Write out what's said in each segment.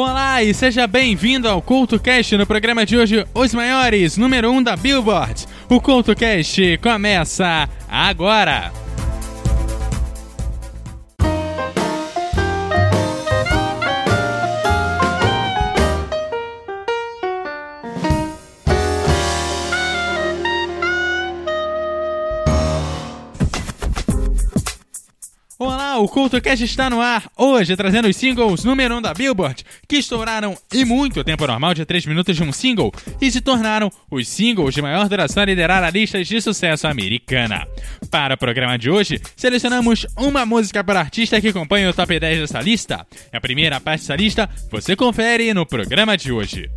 Olá e seja bem-vindo ao CultoCast no programa de hoje, Os Maiores, número 1 um da Billboard. O CultoCast começa agora! Olá, o CultoCast está no ar, hoje trazendo os singles número 1 um da Billboard, que estouraram em muito tempo normal de 3 minutos de um single e se tornaram os singles de maior duração a liderar a lista de sucesso americana. Para o programa de hoje, selecionamos uma música para artista que compõe o top 10 dessa lista. A primeira parte dessa lista você confere no programa de hoje.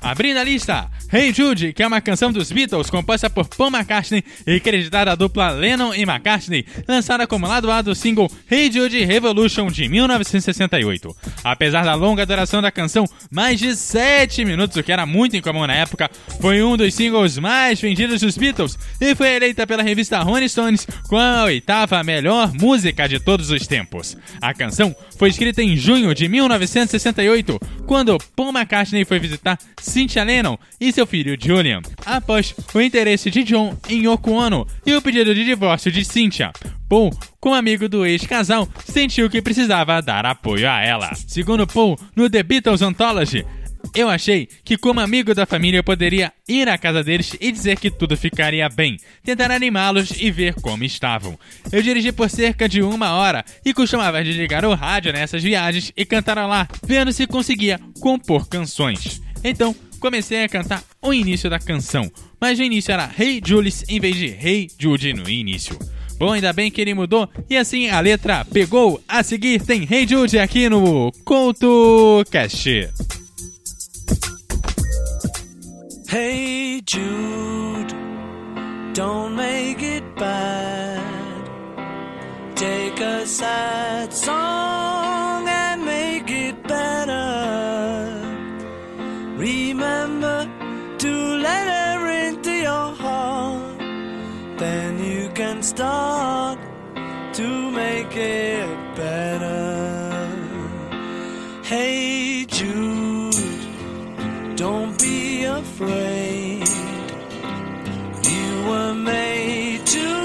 Abrindo a lista, Hey Jude, que é uma canção dos Beatles composta por Paul McCartney e creditada à dupla Lennon e McCartney, lançada como lado A do single Hey Jude Revolution de 1968. Apesar da longa duração da canção, mais de 7 minutos, o que era muito incomum na época, foi um dos singles mais vendidos dos Beatles e foi eleita pela revista Rolling Stones com a oitava melhor música de todos os tempos. A canção foi escrita em junho de 1968, quando Paul McCartney foi visitar Cynthia Lennon e seu filho Julian, após o interesse de John em Yoko Ono e o pedido de divórcio de Cynthia. Paul, como amigo do ex-casal, sentiu que precisava dar apoio a ela. Segundo Paul, no The Beatles Anthology, eu achei que, como amigo da família, eu poderia ir à casa deles e dizer que tudo ficaria bem, tentar animá-los e ver como estavam. Eu dirigi por cerca de uma hora e costumava desligar o rádio nessas viagens e cantar lá, vendo se conseguia compor canções. Então, comecei a cantar o início da canção, mas no início era Hey Julius em vez de Hey Jude no início. Bom, ainda bem que ele mudou e assim a letra pegou. A seguir tem Hey Jude aqui no CoutoCast. Hey Jude, don't make it bad. Take a sad song start to make it better. Hey Jude, don't be afraid. You were made to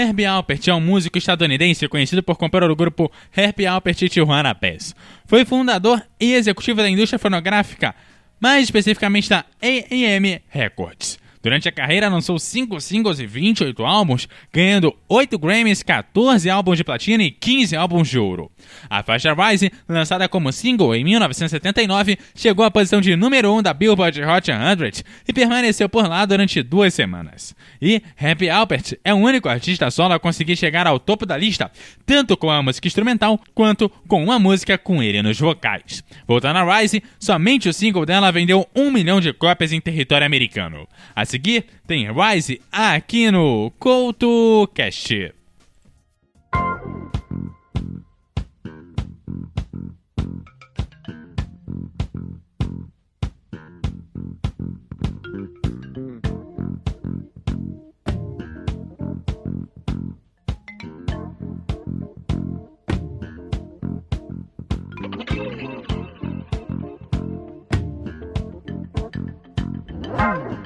Herbie Alpert é um músico estadunidense conhecido por compor o grupo Herbie Alpert e Tijuana Bass. Foi fundador e executivo da indústria fonográfica, mais especificamente da A&M Records. Durante a carreira lançou 5 singles e 28 álbuns, ganhando 8 Grammys, 14 álbuns de platina e 15 álbuns de ouro. A faixa Rise, lançada como single em 1979, chegou à posição de número 1 da Billboard Hot 100 e permaneceu por lá durante duas semanas. E Happy Alpert é o único artista solo a conseguir chegar ao topo da lista, tanto com a música instrumental quanto com uma música com ele nos vocais. Voltando a Rise, somente o single dela vendeu um milhão de cópias em território americano. A seguir, tem Rise aqui no CoutoCast. Wow.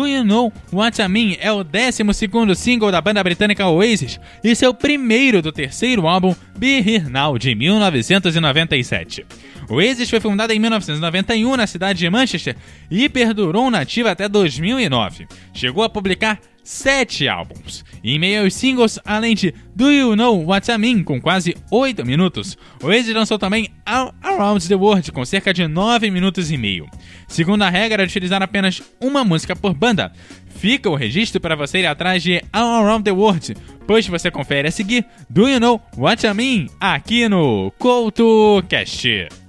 Do You Know What I Mean é o 12 single da banda britânica Oasis e seu primeiro do terceiro álbum Be Here Now de 1997. Oasis foi fundada em 1991 na cidade de Manchester e perdurou nativa até 2009. Chegou a publicar sete álbuns. E em meio aos singles, além de Do You Know What I Mean, com quase 8 minutos, Oasis lançou também All Around the World, com cerca de 9 minutos e meio. Segundo a regra de utilizar apenas uma música por banda, fica o registro para você ir atrás de All Around the World, pois você confere a seguir Do You Know What I Mean, aqui no CoutoCast.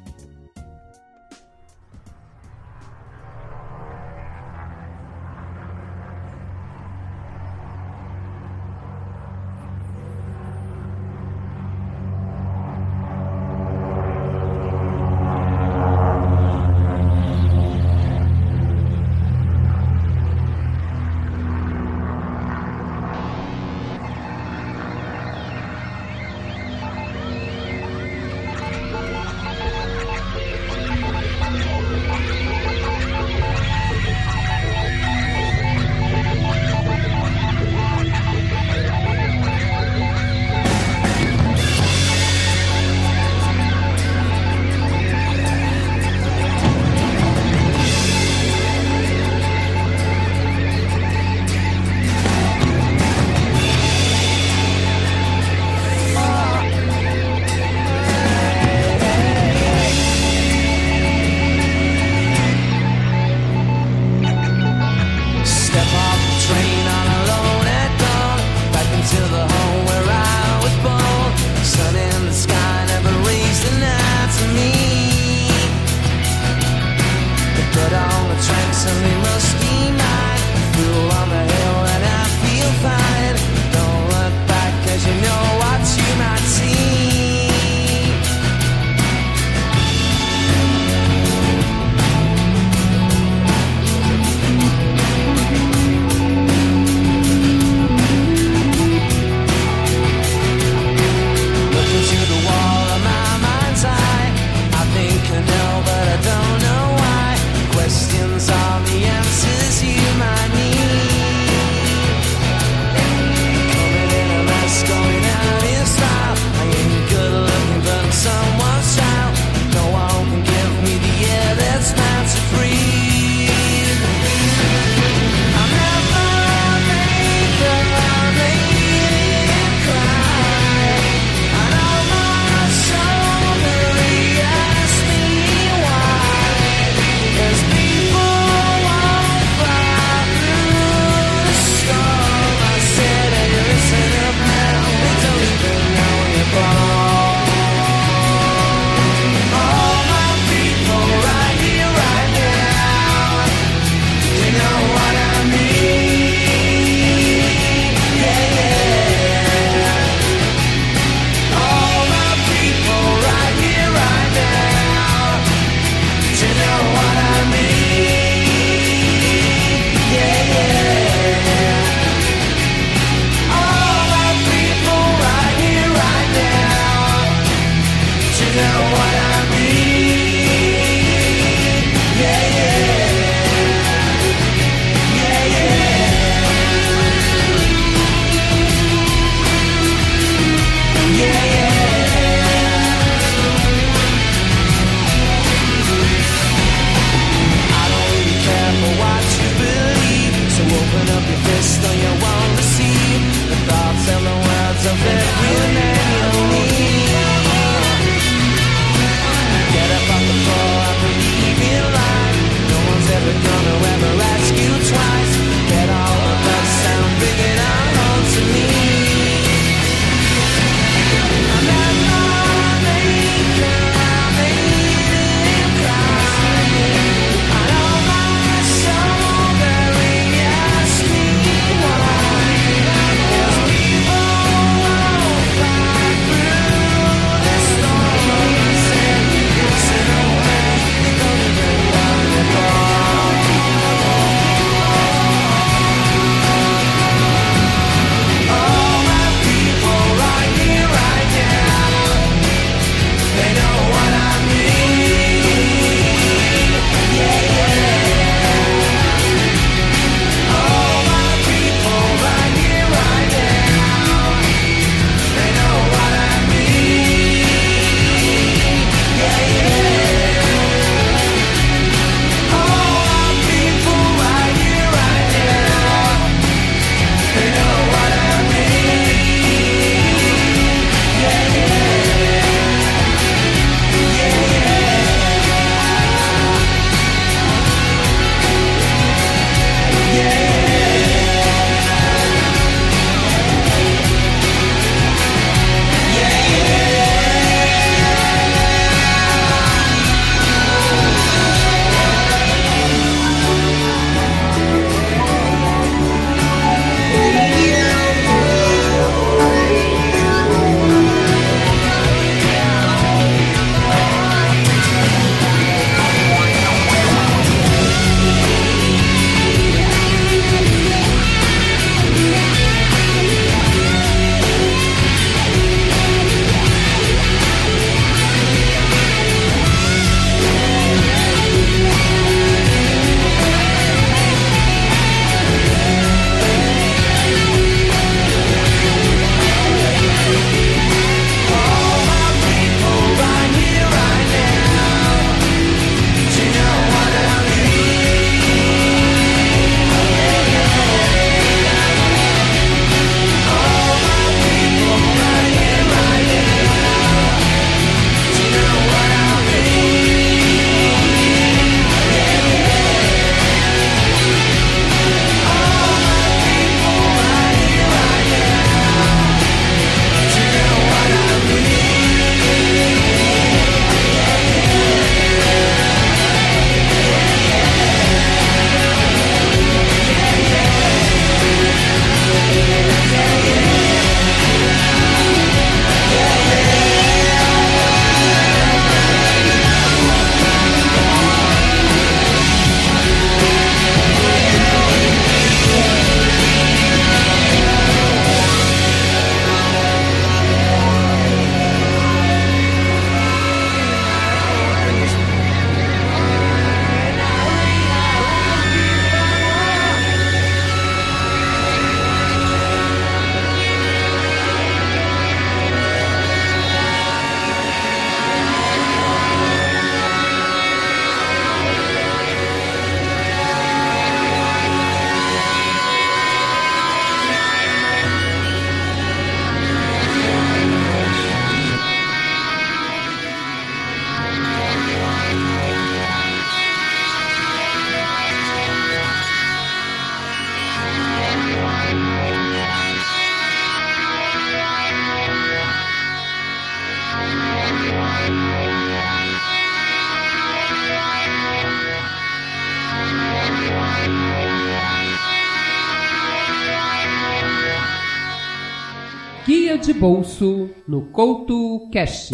Bolso no Couto Cash.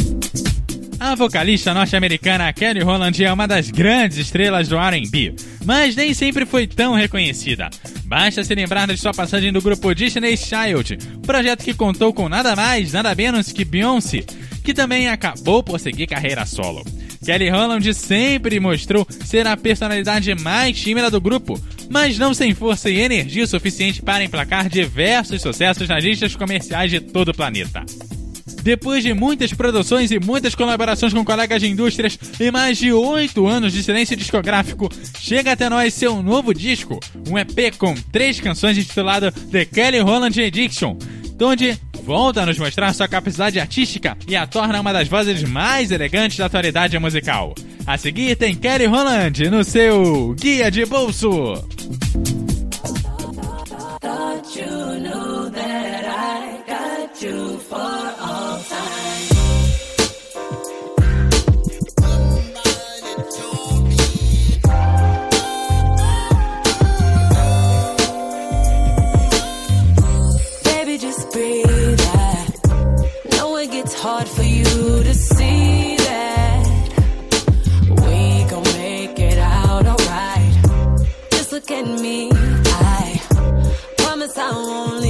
A vocalista norte-americana Kelly Rowland é uma das grandes estrelas do R&B, mas nem sempre foi tão reconhecida. Basta se lembrar de sua passagem do grupo Disney's Child, projeto que contou com nada mais, nada menos que Beyoncé, que também acabou por seguir carreira solo. Kelly Rowland sempre mostrou ser a personalidade mais tímida do grupo, mas não sem força e energia suficiente para emplacar diversos sucessos nas listas comerciais de todo o planeta. Depois de muitas produções e muitas colaborações com colegas de indústrias e mais de oito anos de silêncio discográfico, chega até nós seu novo disco, um EP com três canções intitulado The Kelly Holland Addiction, onde volta a nos mostrar sua capacidade artística e a torna uma das vozes mais elegantes da atualidade musical. A seguir tem Kelly Holland no seu Guia de Bolso. Baby, just breathe. I know it gets hard for you look at me. I promise I won't leave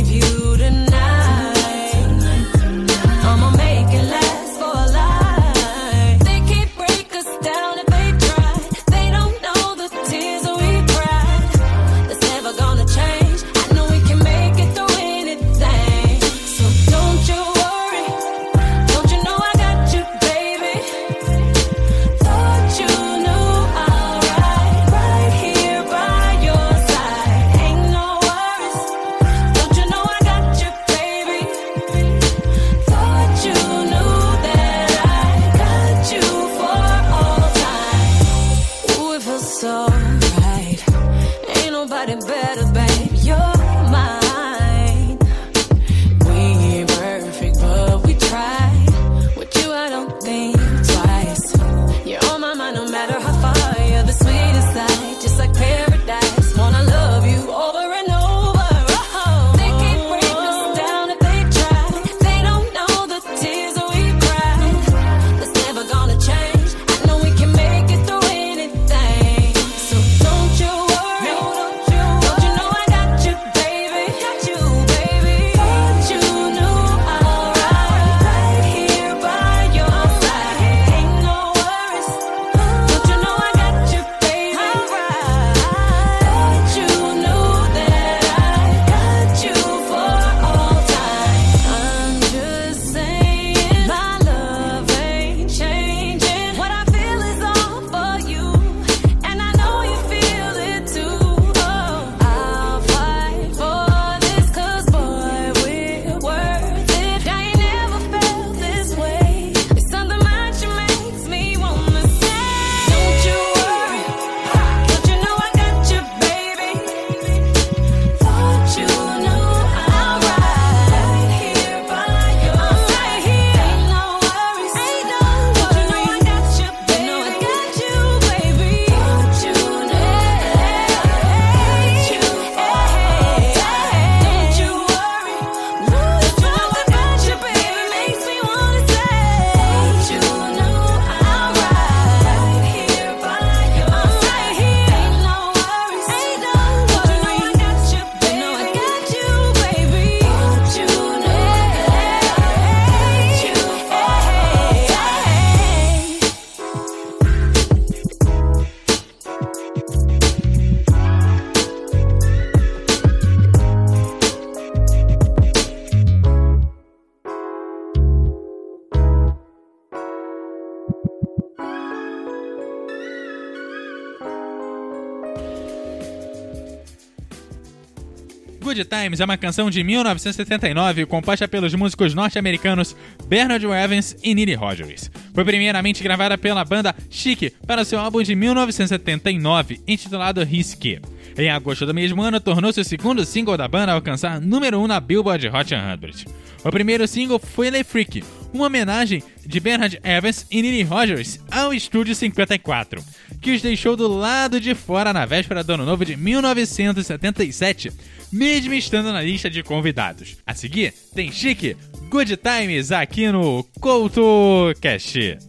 Times é uma canção de 1979 composta pelos músicos norte-americanos Bernard Evans e Nile Rodgers. Foi primeiramente gravada pela banda Chic para seu álbum de 1979, intitulado Risque. Em agosto do mesmo ano, tornou-se o segundo single da banda a alcançar número 1 um na Billboard Hot 100. O primeiro single foi Le Freak, uma homenagem de Bernard Evans e Nile Rodgers ao Estúdio 54, que os deixou do lado de fora na véspera do ano novo de 1977, mesmo estando na lista de convidados. A seguir, tem Chique, Good Times aqui no CoutoCast.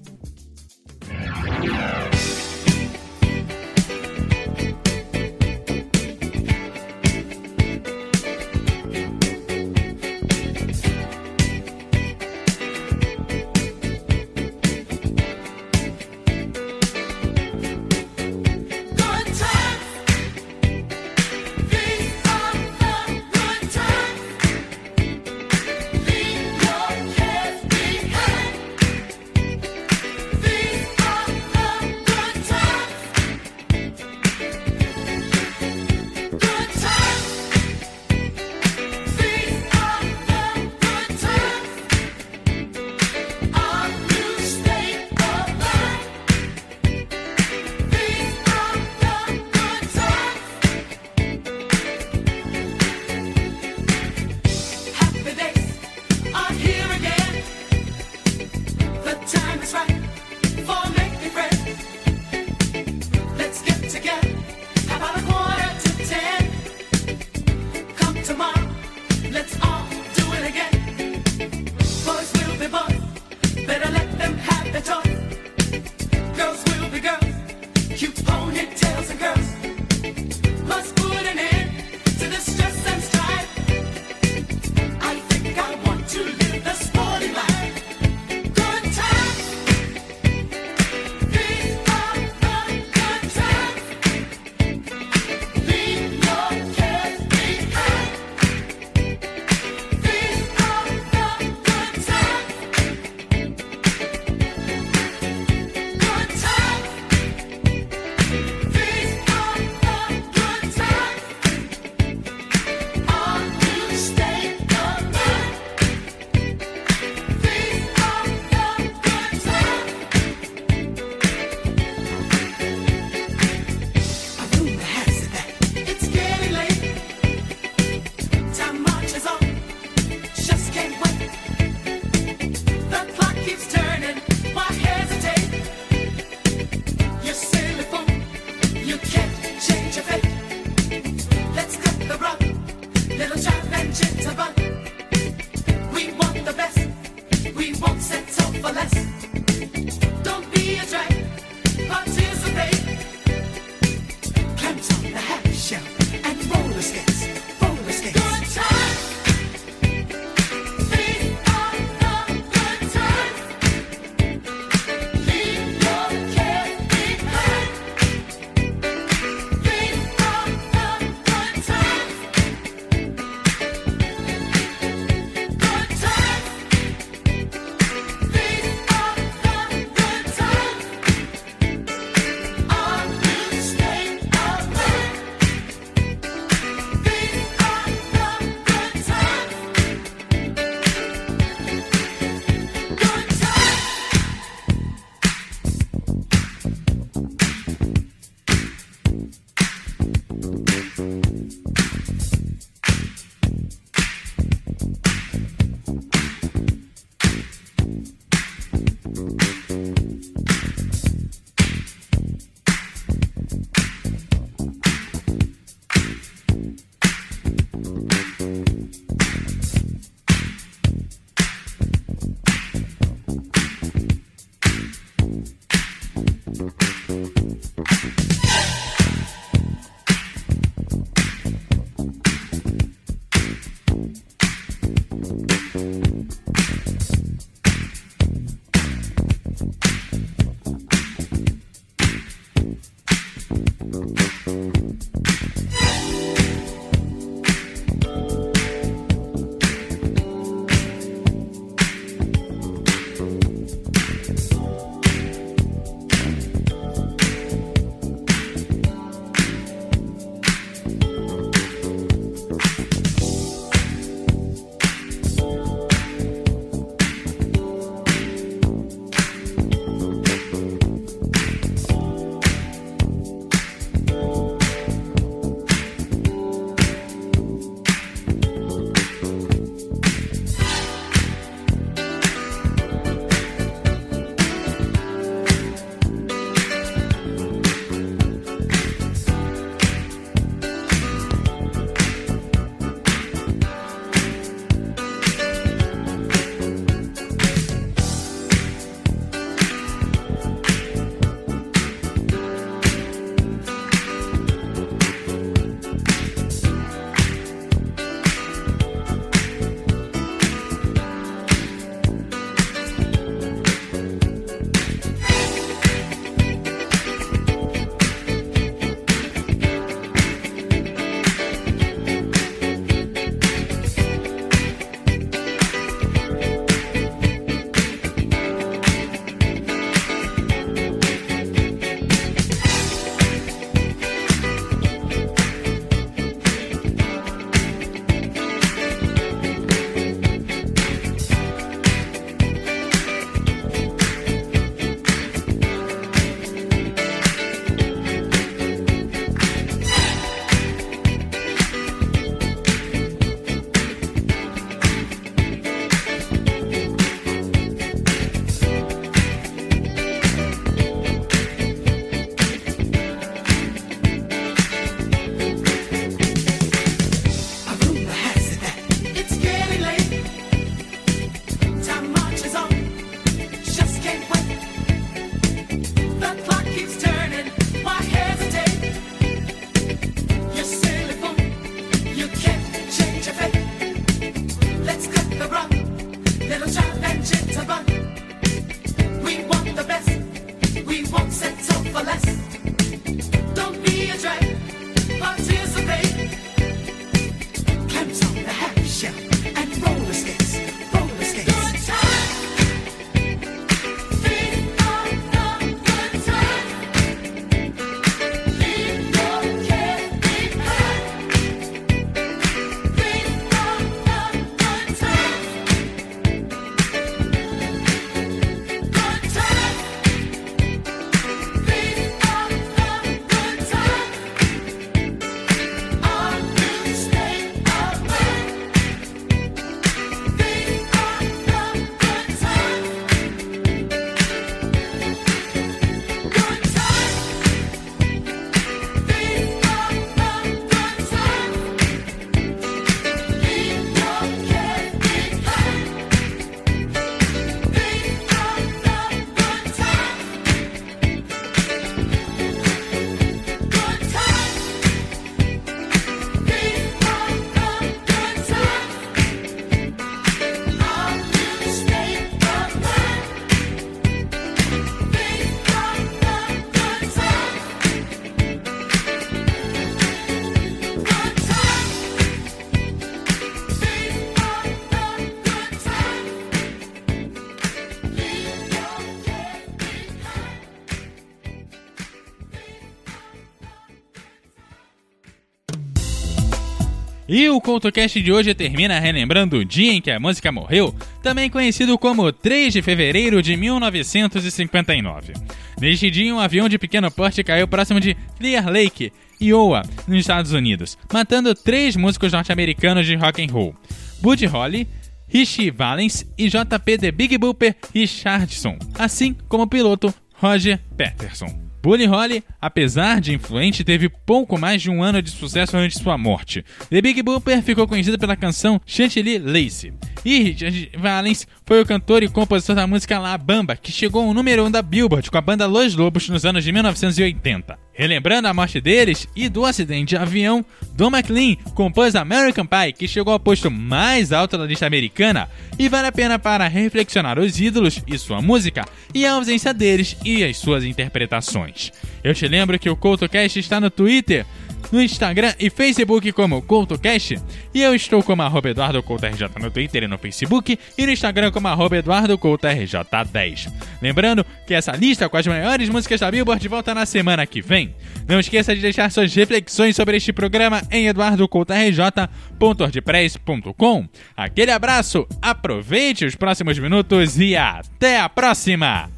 E o CoutoCast de hoje termina relembrando o dia em que a música morreu, também conhecido como 3 de fevereiro de 1959. Neste dia, um avião de pequeno porte caiu próximo de Clear Lake, Iowa, nos Estados Unidos, matando três músicos norte-americanos de rock and roll: Buddy Holly, Richie Valens e JP The Big Booper Richardson, assim como o piloto Roger Patterson. Buddy Holly, apesar de influente, teve pouco mais de um ano de sucesso antes de sua morte. The Big Booper ficou conhecido pela canção Chantilly Lace. E Richard Valens foi o cantor e compositor da música La Bamba, que chegou ao número 1 um da Billboard com a banda Los Lobos nos anos de 1980. Relembrando a morte deles e do acidente de avião, Don McLean compôs American Pie, que chegou ao posto mais alto da lista americana, e vale a pena para reflexionar os ídolos e sua música, e a ausência deles e as suas interpretações. Eu te lembro que o CoutoCast está no Twitter, no Instagram e Facebook como CoutoCast, e eu estou como arroba EduardoCoutoRJ no Twitter e no Facebook, e no Instagram como arroba EduardoCoutoRJ10. Lembrando que essa lista com as maiores músicas da Billboard volta na semana que vem. Não esqueça de deixar suas reflexões sobre este programa em eduardocoutorj.wordpress.com. Aquele abraço, aproveite os próximos minutos e até a próxima!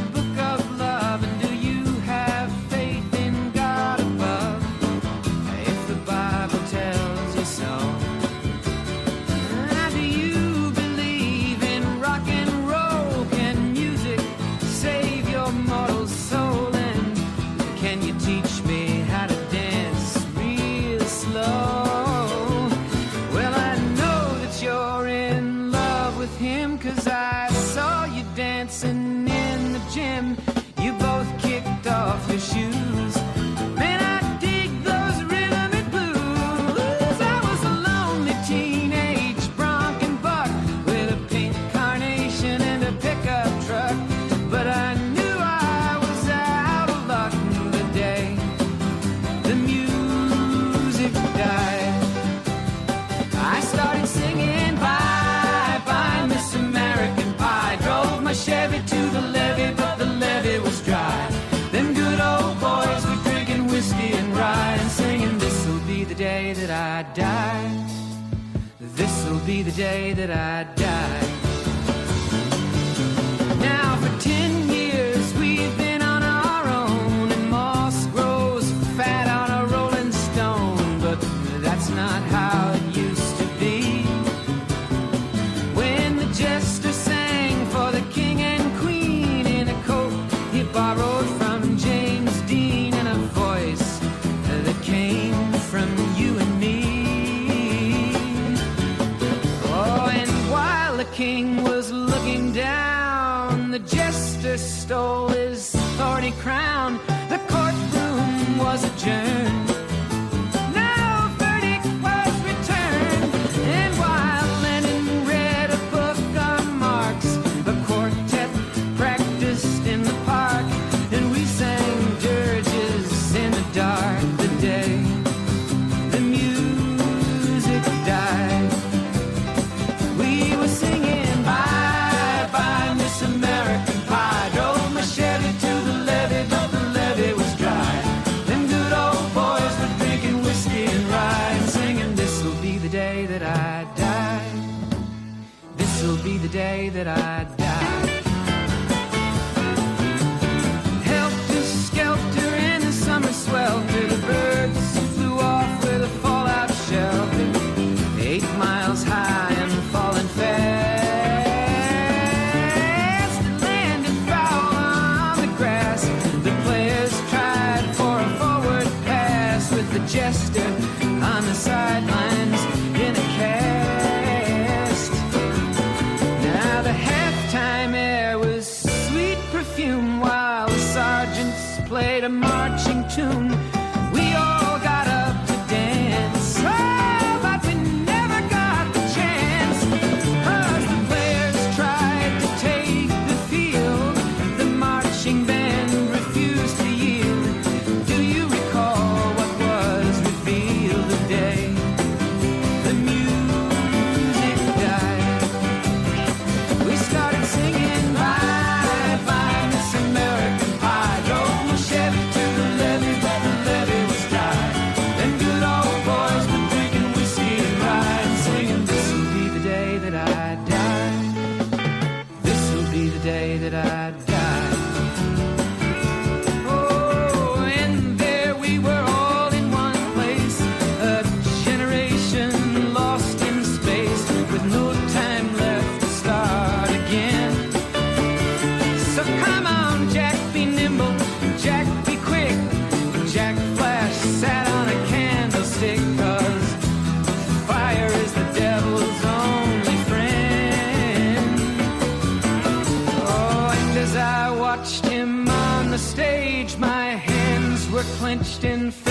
Die. This'll be the day that I die. clenched in fear.